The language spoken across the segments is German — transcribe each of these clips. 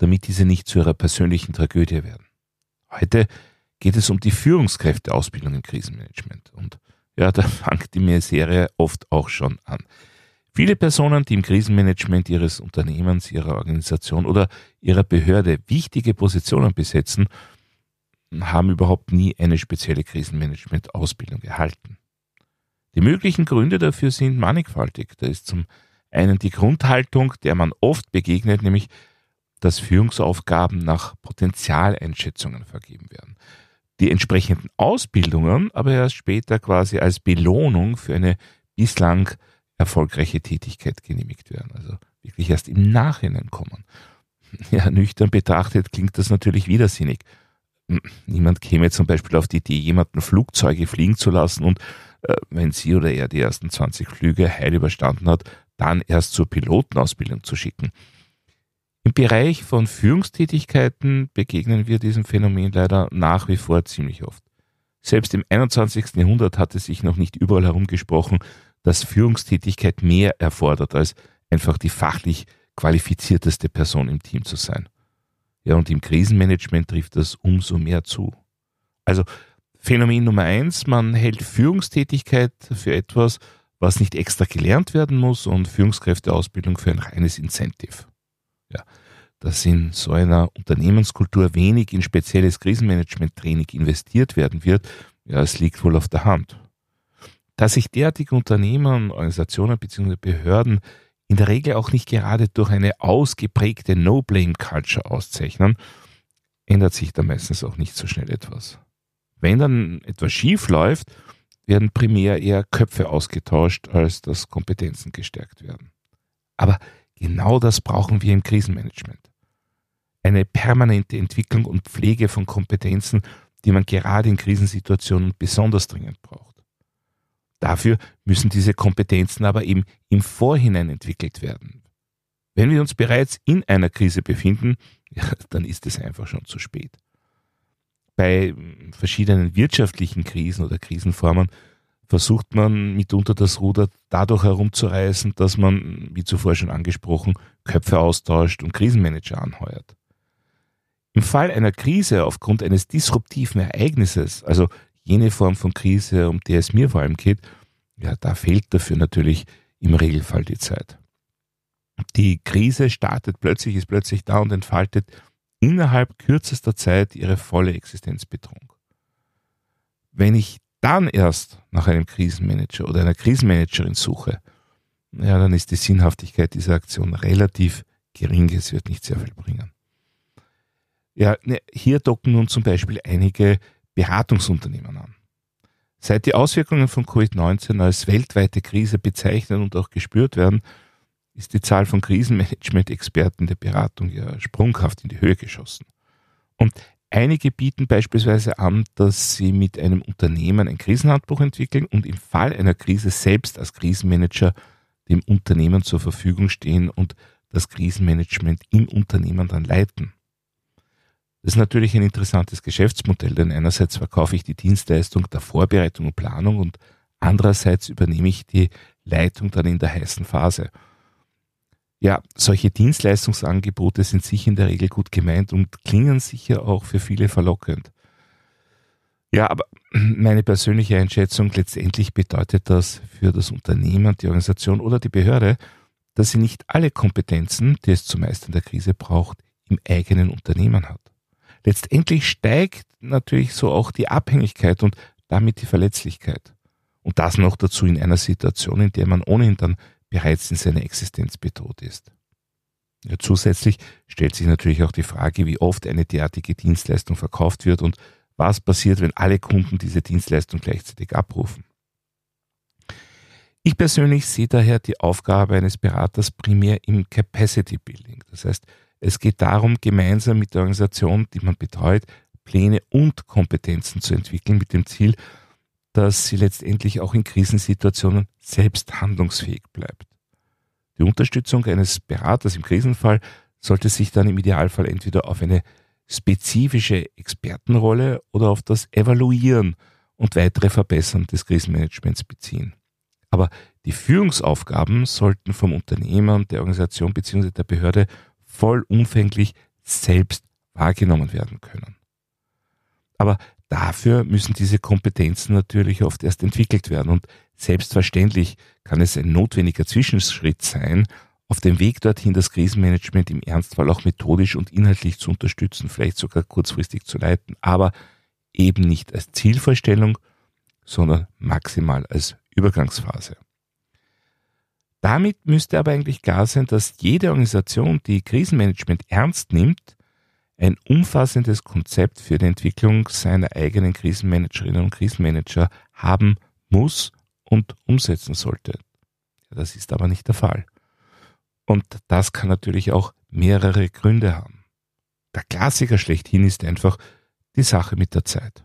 damit diese nicht zu ihrer persönlichen Tragödie werden. Heute geht es um die Führungskräfteausbildung im Krisenmanagement. Und ja, da fängt die Serie oft auch schon an. Viele Personen, die im Krisenmanagement ihres Unternehmens, ihrer Organisation oder ihrer Behörde wichtige Positionen besetzen, haben überhaupt nie eine spezielle Krisenmanagement-Ausbildung erhalten. Die möglichen Gründe dafür sind mannigfaltig. Da ist zum einen die Grundhaltung, der man oft begegnet, nämlich dass Führungsaufgaben nach Potenzialeinschätzungen vergeben werden. Die entsprechenden Ausbildungen aber erst später quasi als Belohnung für eine bislang erfolgreiche Tätigkeit genehmigt werden. Also wirklich erst im Nachhinein kommen. Ja, nüchtern betrachtet klingt das natürlich widersinnig. Niemand käme zum Beispiel auf die Idee, jemanden Flugzeuge fliegen zu lassen und äh, wenn sie oder er die ersten 20 Flüge heil überstanden hat, dann erst zur Pilotenausbildung zu schicken. Im Bereich von Führungstätigkeiten begegnen wir diesem Phänomen leider nach wie vor ziemlich oft. Selbst im 21. Jahrhundert hat es sich noch nicht überall herumgesprochen, dass Führungstätigkeit mehr erfordert, als einfach die fachlich qualifizierteste Person im Team zu sein. Ja, und im Krisenmanagement trifft das umso mehr zu. Also Phänomen Nummer eins, man hält Führungstätigkeit für etwas, was nicht extra gelernt werden muss und Führungskräfteausbildung für ein reines Incentive. Ja, dass in so einer Unternehmenskultur wenig in spezielles Krisenmanagement-Training investiert werden wird, ja, es liegt wohl auf der Hand. Dass sich derartige Unternehmen, Organisationen bzw. Behörden in der Regel auch nicht gerade durch eine ausgeprägte No-Blame-Culture auszeichnen, ändert sich da meistens auch nicht so schnell etwas. Wenn dann etwas schief läuft, werden primär eher Köpfe ausgetauscht, als dass Kompetenzen gestärkt werden. Aber genau das brauchen wir im Krisenmanagement. Eine permanente Entwicklung und Pflege von Kompetenzen, die man gerade in Krisensituationen besonders dringend braucht. Dafür müssen diese Kompetenzen aber eben im Vorhinein entwickelt werden. Wenn wir uns bereits in einer Krise befinden, ja, dann ist es einfach schon zu spät bei verschiedenen wirtschaftlichen Krisen oder Krisenformen versucht man mitunter das Ruder dadurch herumzureißen, dass man, wie zuvor schon angesprochen, Köpfe austauscht und Krisenmanager anheuert. Im Fall einer Krise aufgrund eines disruptiven Ereignisses, also jene Form von Krise, um die es mir vor allem geht, ja, da fehlt dafür natürlich im Regelfall die Zeit. Die Krise startet plötzlich, ist plötzlich da und entfaltet innerhalb kürzester Zeit ihre volle Existenzbedrohung. Wenn ich dann erst nach einem Krisenmanager oder einer Krisenmanagerin suche, ja, dann ist die Sinnhaftigkeit dieser Aktion relativ gering. Es wird nicht sehr viel bringen. Ja, ne, hier docken nun zum Beispiel einige Beratungsunternehmen an. Seit die Auswirkungen von Covid-19 als weltweite Krise bezeichnet und auch gespürt werden, ist die Zahl von Krisenmanagement-Experten der Beratung ja sprunghaft in die Höhe geschossen. Und einige bieten beispielsweise an, dass sie mit einem Unternehmen ein Krisenhandbuch entwickeln und im Fall einer Krise selbst als Krisenmanager dem Unternehmen zur Verfügung stehen und das Krisenmanagement im Unternehmen dann leiten. Das ist natürlich ein interessantes Geschäftsmodell, denn einerseits verkaufe ich die Dienstleistung der Vorbereitung und Planung und andererseits übernehme ich die Leitung dann in der heißen Phase. Ja, solche Dienstleistungsangebote sind sicher in der Regel gut gemeint und klingen sicher auch für viele verlockend. Ja, aber meine persönliche Einschätzung letztendlich bedeutet das für das Unternehmen, die Organisation oder die Behörde, dass sie nicht alle Kompetenzen, die es zum Meistern der Krise braucht, im eigenen Unternehmen hat. Letztendlich steigt natürlich so auch die Abhängigkeit und damit die Verletzlichkeit. Und das noch dazu in einer Situation, in der man ohnehin dann bereits in seiner Existenz bedroht ist. Zusätzlich stellt sich natürlich auch die Frage, wie oft eine derartige Dienstleistung verkauft wird und was passiert, wenn alle Kunden diese Dienstleistung gleichzeitig abrufen. Ich persönlich sehe daher die Aufgabe eines Beraters primär im Capacity Building. Das heißt, Es geht darum, gemeinsam mit der Organisation, die man betreut, Pläne und Kompetenzen zu entwickeln mit dem Ziel, dass sie letztendlich auch in Krisensituationen selbst handlungsfähig bleibt. Die Unterstützung eines Beraters im Krisenfall sollte sich dann im Idealfall entweder auf eine spezifische Expertenrolle oder auf das Evaluieren und weitere Verbessern des Krisenmanagements beziehen. Aber die Führungsaufgaben sollten vom Unternehmer und der Organisation bzw. der Behörde vollumfänglich selbst wahrgenommen werden können. Aber dafür müssen diese Kompetenzen natürlich oft erst entwickelt werden und selbstverständlich kann es ein notwendiger Zwischenschritt sein, auf dem Weg dorthin das Krisenmanagement im Ernstfall auch methodisch und inhaltlich zu unterstützen, vielleicht sogar kurzfristig zu leiten, aber eben nicht als Zielvorstellung, sondern maximal als Übergangsphase. Damit müsste aber eigentlich klar sein, dass jede Organisation, die Krisenmanagement ernst nimmt, ein umfassendes Konzept für die Entwicklung seiner eigenen Krisenmanagerinnen und Krisenmanager haben muss und umsetzen sollte. Das ist aber nicht der Fall. Und das kann natürlich auch mehrere Gründe haben. Der Klassiker schlechthin ist einfach die Sache mit der Zeit.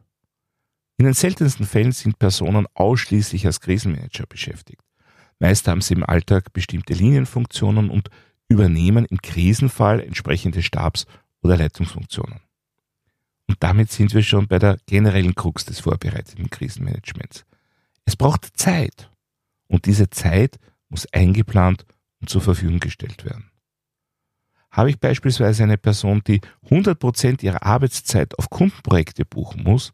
In den seltensten Fällen sind Personen ausschließlich als Krisenmanager beschäftigt. Meist haben sie im Alltag bestimmte Linienfunktionen und übernehmen im Krisenfall entsprechende Stabs- oder Leitungsfunktionen. Und damit sind wir schon bei der generellen Krux des vorbereiteten Krisenmanagements. Es braucht Zeit. Und diese Zeit muss eingeplant und zur Verfügung gestellt werden. Habe ich beispielsweise eine Person, die 100% ihrer Arbeitszeit auf Kundenprojekte buchen muss,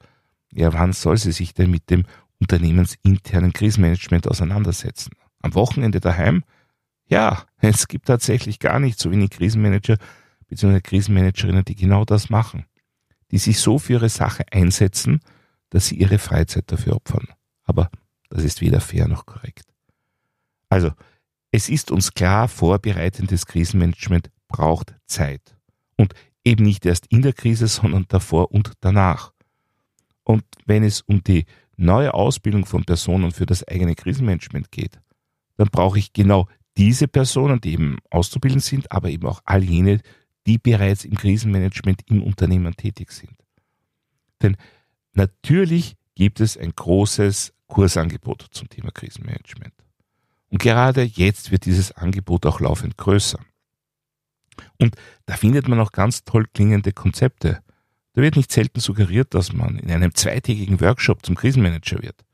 ja, wann soll sie sich denn mit dem unternehmensinternen Krisenmanagement auseinandersetzen? Am Wochenende daheim? Ja, es gibt tatsächlich gar nicht so wenig Krisenmanager bzw. Krisenmanagerinnen, die genau das machen. Die sich so für ihre Sache einsetzen, dass sie ihre Freizeit dafür opfern. Aber das ist weder fair noch korrekt. Also, es ist uns klar, vorbereitendes Krisenmanagement braucht Zeit. Und eben nicht erst in der Krise, sondern davor und danach. Und wenn es um die neue Ausbildung von Personen für das eigene Krisenmanagement geht, dann brauche ich genau diese Personen, die eben auszubilden sind, aber eben auch all jene, die bereits im Krisenmanagement im Unternehmen tätig sind. Denn natürlich gibt es ein großes Kursangebot zum Thema Krisenmanagement. Und gerade jetzt wird dieses Angebot auch laufend größer. Und da findet man auch ganz toll klingende Konzepte. Da wird nicht selten suggeriert, dass man in einem zweitägigen Workshop zum Krisenmanager wird.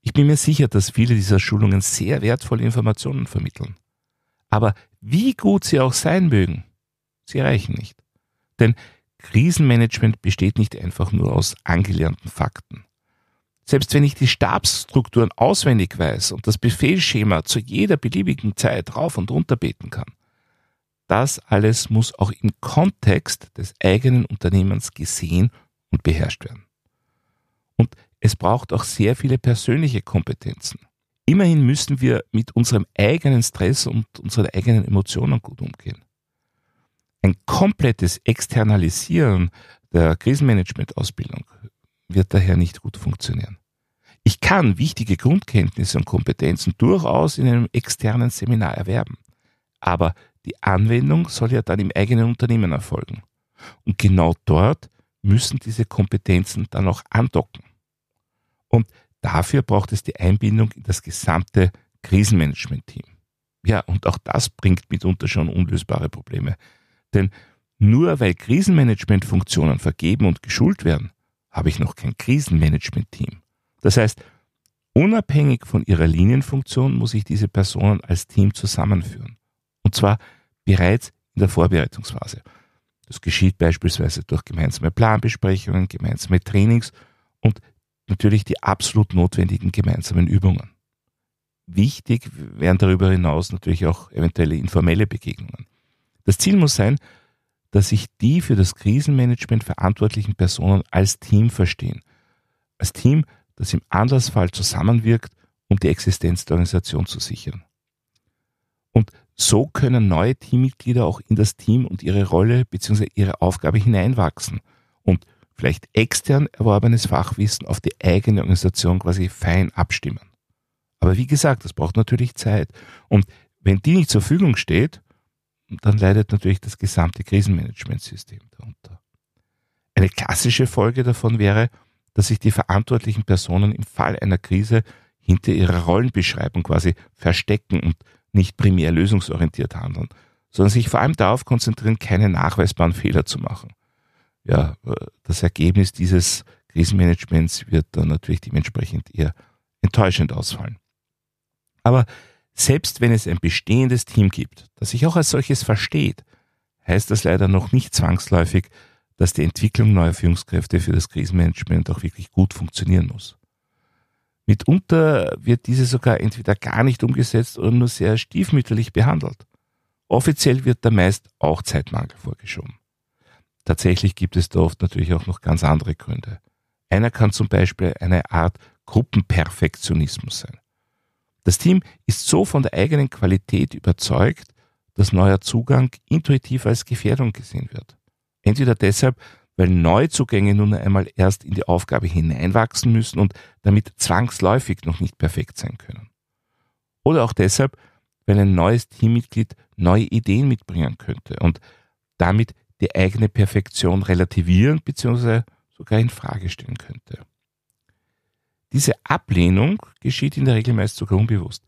Ich bin mir sicher, dass viele dieser Schulungen sehr wertvolle Informationen vermitteln. Aber wie gut sie auch sein mögen, sie reichen nicht. Denn Krisenmanagement besteht nicht einfach nur aus angelernten Fakten. Selbst wenn ich die Stabsstrukturen auswendig weiß und das Befehlsschema zu jeder beliebigen Zeit rauf und runter beten kann, das alles muss auch im Kontext des eigenen Unternehmens gesehen und beherrscht werden. Und es braucht auch sehr viele persönliche Kompetenzen. Immerhin müssen wir mit unserem eigenen Stress und unseren eigenen Emotionen gut umgehen. Ein komplettes Externalisieren der Krisenmanagement-Ausbildung wird daher nicht gut funktionieren. Ich kann wichtige Grundkenntnisse und Kompetenzen durchaus in einem externen Seminar erwerben. Aber die Anwendung soll ja dann im eigenen Unternehmen erfolgen. Und genau dort müssen diese Kompetenzen dann auch andocken. Und dafür braucht es die Einbindung in das gesamte Krisenmanagement-Team. Ja, und auch das bringt mitunter schon unlösbare Probleme. Denn nur weil Krisenmanagement-Funktionen vergeben und geschult werden, habe ich noch kein Krisenmanagement-Team. Das heißt, unabhängig von ihrer Linienfunktion muss ich diese Personen als Team zusammenführen. Und zwar bereits in der Vorbereitungsphase. Das geschieht beispielsweise durch gemeinsame Planbesprechungen, gemeinsame Trainings und natürlich die absolut notwendigen gemeinsamen Übungen. Wichtig wären darüber hinaus natürlich auch eventuelle informelle Begegnungen. Das Ziel muss sein, dass sich die für das Krisenmanagement verantwortlichen Personen als Team verstehen. Als Team, das im Anlassfall zusammenwirkt, um die Existenz der Organisation zu sichern. Und so können neue Teammitglieder auch in das Team und ihre Rolle bzw. ihre Aufgabe hineinwachsen und vielleicht extern erworbenes Fachwissen auf die eigene Organisation quasi fein abstimmen. Aber wie gesagt, das braucht natürlich Zeit. Und wenn die nicht zur Verfügung steht, dann leidet natürlich das gesamte Krisenmanagementsystem darunter. Eine klassische Folge davon wäre, dass sich die verantwortlichen Personen im Fall einer Krise hinter ihrer Rollenbeschreibung quasi verstecken und nicht primär lösungsorientiert handeln, sondern sich vor allem darauf konzentrieren, keine nachweisbaren Fehler zu machen. Ja, das Ergebnis dieses Krisenmanagements wird dann natürlich dementsprechend eher enttäuschend ausfallen. Aber selbst wenn es ein bestehendes Team gibt, das sich auch als solches versteht, heißt das leider noch nicht zwangsläufig, dass die Entwicklung neuer Führungskräfte für das Krisenmanagement auch wirklich gut funktionieren muss. Mitunter wird diese sogar entweder gar nicht umgesetzt oder nur sehr stiefmütterlich behandelt. Offiziell wird da meist auch Zeitmangel vorgeschoben. Tatsächlich gibt es da oft natürlich auch noch ganz andere Gründe. Einer kann zum Beispiel eine Art Gruppenperfektionismus sein. Das Team ist so von der eigenen Qualität überzeugt, dass neuer Zugang intuitiv als Gefährdung gesehen wird. Entweder deshalb, weil Neuzugänge nun einmal erst in die Aufgabe hineinwachsen müssen und damit zwangsläufig noch nicht perfekt sein können. Oder auch deshalb, weil ein neues Teammitglied neue Ideen mitbringen könnte und damit die eigene Perfektion relativieren bzw. sogar in Frage stellen könnte. Diese Ablehnung geschieht in der Regel meist sogar unbewusst.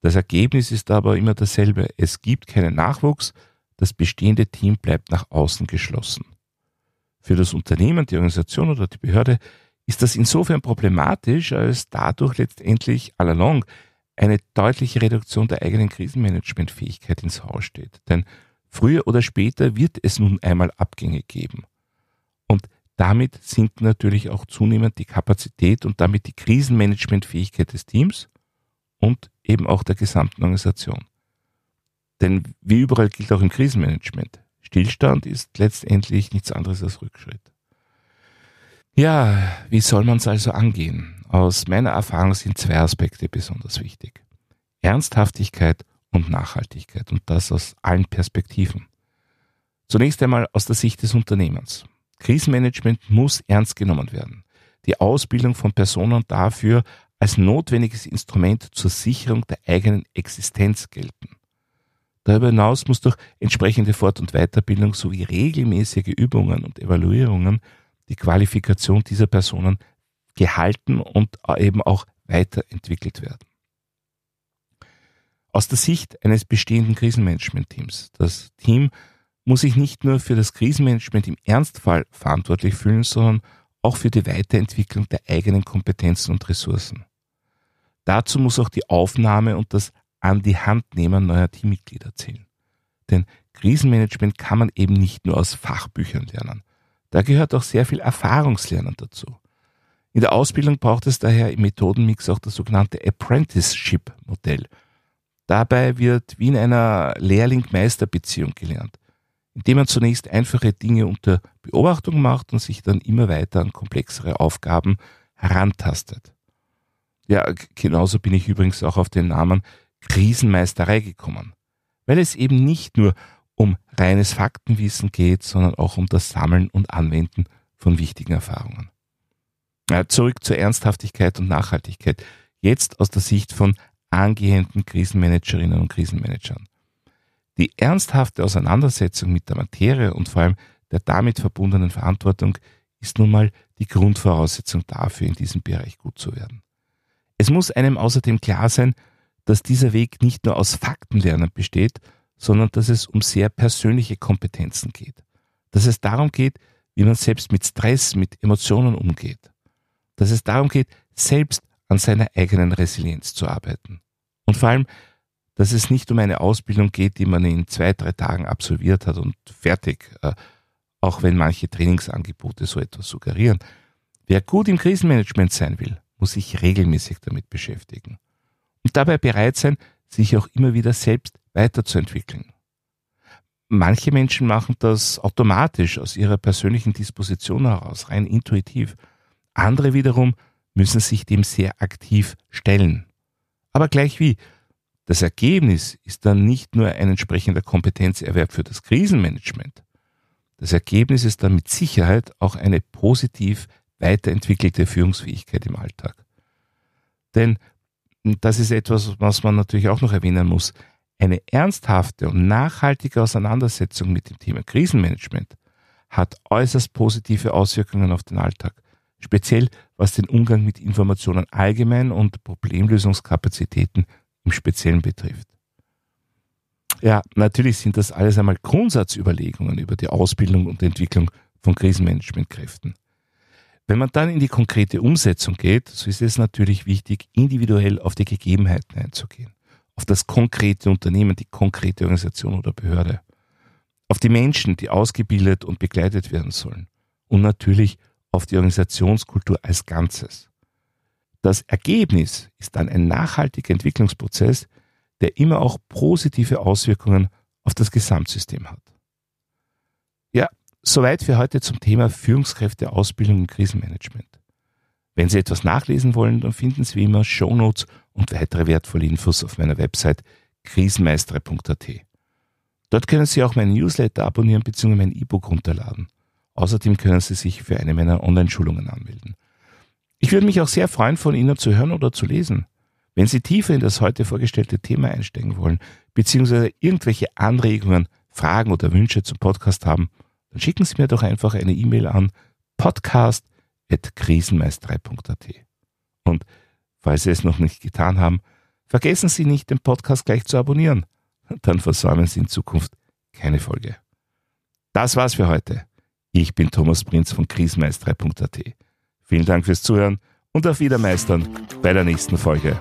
Das Ergebnis ist aber immer dasselbe. Es gibt keinen Nachwuchs, das bestehende Team bleibt nach außen geschlossen. Für das Unternehmen, die Organisation oder die Behörde ist das insofern problematisch, als dadurch letztendlich allalong eine deutliche Reduktion der eigenen Krisenmanagementfähigkeit ins Haus steht. Denn früher oder später wird es nun einmal Abgänge geben. Damit sinkt natürlich auch zunehmend die Kapazität und damit die Krisenmanagementfähigkeit des Teams und eben auch der gesamten Organisation. Denn wie überall gilt auch im Krisenmanagement, Stillstand ist letztendlich nichts anderes als Rückschritt. Ja, wie soll man es also angehen? Aus meiner Erfahrung sind zwei Aspekte besonders wichtig. Ernsthaftigkeit und Nachhaltigkeit und das aus allen Perspektiven. Zunächst einmal aus der Sicht des Unternehmens. Krisenmanagement muss ernst genommen werden. Die Ausbildung von Personen dafür als notwendiges Instrument zur Sicherung der eigenen Existenz gelten. Darüber hinaus muss durch entsprechende Fort- und Weiterbildung sowie regelmäßige Übungen und Evaluierungen die Qualifikation dieser Personen gehalten und eben auch weiterentwickelt werden. Aus der Sicht eines bestehenden Krisenmanagement-Teams. Das Team muss sich nicht nur für das Krisenmanagement im Ernstfall verantwortlich fühlen, sondern auch für die Weiterentwicklung der eigenen Kompetenzen und Ressourcen. Dazu muss auch die Aufnahme und das an die Hand nehmen neuer Teammitglieder zählen. Denn Krisenmanagement kann man eben nicht nur aus Fachbüchern lernen. Da gehört auch sehr viel Erfahrungslernen dazu. In der Ausbildung braucht es daher im Methodenmix auch das sogenannte Apprenticeship-Modell. Dabei wird wie in einer Lehrling-Meister-Beziehung gelernt indem man zunächst einfache Dinge unter Beobachtung macht und sich dann immer weiter an komplexere Aufgaben herantastet. Ja, genauso bin ich übrigens auch auf den Namen Krisenmeisterei gekommen, weil es eben nicht nur um reines Faktenwissen geht, sondern auch um das Sammeln und Anwenden von wichtigen Erfahrungen. Ja, zurück zur Ernsthaftigkeit und Nachhaltigkeit. Jetzt aus der Sicht von angehenden Krisenmanagerinnen und Krisenmanagern. Die ernsthafte Auseinandersetzung mit der Materie und vor allem der damit verbundenen Verantwortung ist nun mal die Grundvoraussetzung dafür, in diesem Bereich gut zu werden. Es muss einem außerdem klar sein, dass dieser Weg nicht nur aus Faktenlernen besteht, sondern dass es um sehr persönliche Kompetenzen geht. Dass es darum geht, wie man selbst mit Stress, mit Emotionen umgeht. Dass es darum geht, selbst an seiner eigenen Resilienz zu arbeiten. Und vor allem, dass es nicht um eine Ausbildung geht, die man in zwei, drei Tagen absolviert hat und fertig, äh, auch wenn manche Trainingsangebote so etwas suggerieren. Wer gut im Krisenmanagement sein will, muss sich regelmäßig damit beschäftigen und dabei bereit sein, sich auch immer wieder selbst weiterzuentwickeln. Manche Menschen machen das automatisch aus ihrer persönlichen Disposition heraus, rein intuitiv. Andere wiederum müssen sich dem sehr aktiv stellen. Aber gleich wie, das Ergebnis ist dann nicht nur ein entsprechender Kompetenzerwerb für das Krisenmanagement. Das Ergebnis ist dann mit Sicherheit auch eine positiv weiterentwickelte Führungsfähigkeit im Alltag. Denn das ist etwas, was man natürlich auch noch erwähnen muss. Eine ernsthafte und nachhaltige Auseinandersetzung mit dem Thema Krisenmanagement hat äußerst positive Auswirkungen auf den Alltag, speziell was den Umgang mit Informationen allgemein und Problemlösungskapazitäten im Speziellen betrifft. Ja, natürlich sind das alles einmal Grundsatzüberlegungen über die Ausbildung und Entwicklung von Krisenmanagementkräften. Wenn man dann in die konkrete Umsetzung geht, so ist es natürlich wichtig, individuell auf die Gegebenheiten einzugehen, auf das konkrete Unternehmen, die konkrete Organisation oder Behörde, auf die Menschen, die ausgebildet und begleitet werden sollen und natürlich auf die Organisationskultur als Ganzes. Das Ergebnis ist dann ein nachhaltiger Entwicklungsprozess, der immer auch positive Auswirkungen auf das Gesamtsystem hat. Ja, soweit für heute zum Thema Führungskräfteausbildung und Krisenmanagement. Wenn Sie etwas nachlesen wollen, dann finden Sie wie immer Shownotes und weitere wertvolle Infos auf meiner Website krisenmeistere.at. Dort können Sie auch meinen Newsletter abonnieren bzw. mein E-Book runterladen. Außerdem können Sie sich für eine meiner Online-Schulungen anmelden. Ich würde mich auch sehr freuen, von Ihnen zu hören oder zu lesen. Wenn Sie tiefer in das heute vorgestellte Thema einsteigen wollen, beziehungsweise irgendwelche Anregungen, Fragen oder Wünsche zum Podcast haben, dann schicken Sie mir doch einfach eine E-Mail an podcast.krisenmeisterei.at. Und falls Sie es noch nicht getan haben, vergessen Sie nicht, den Podcast gleich zu abonnieren. Dann versäumen Sie in Zukunft keine Folge. Das war's für heute. Ich bin Thomas Prinz von krisenmeisterei.at. Vielen Dank fürs Zuhören und auf Wiedermeistern bei der nächsten Folge.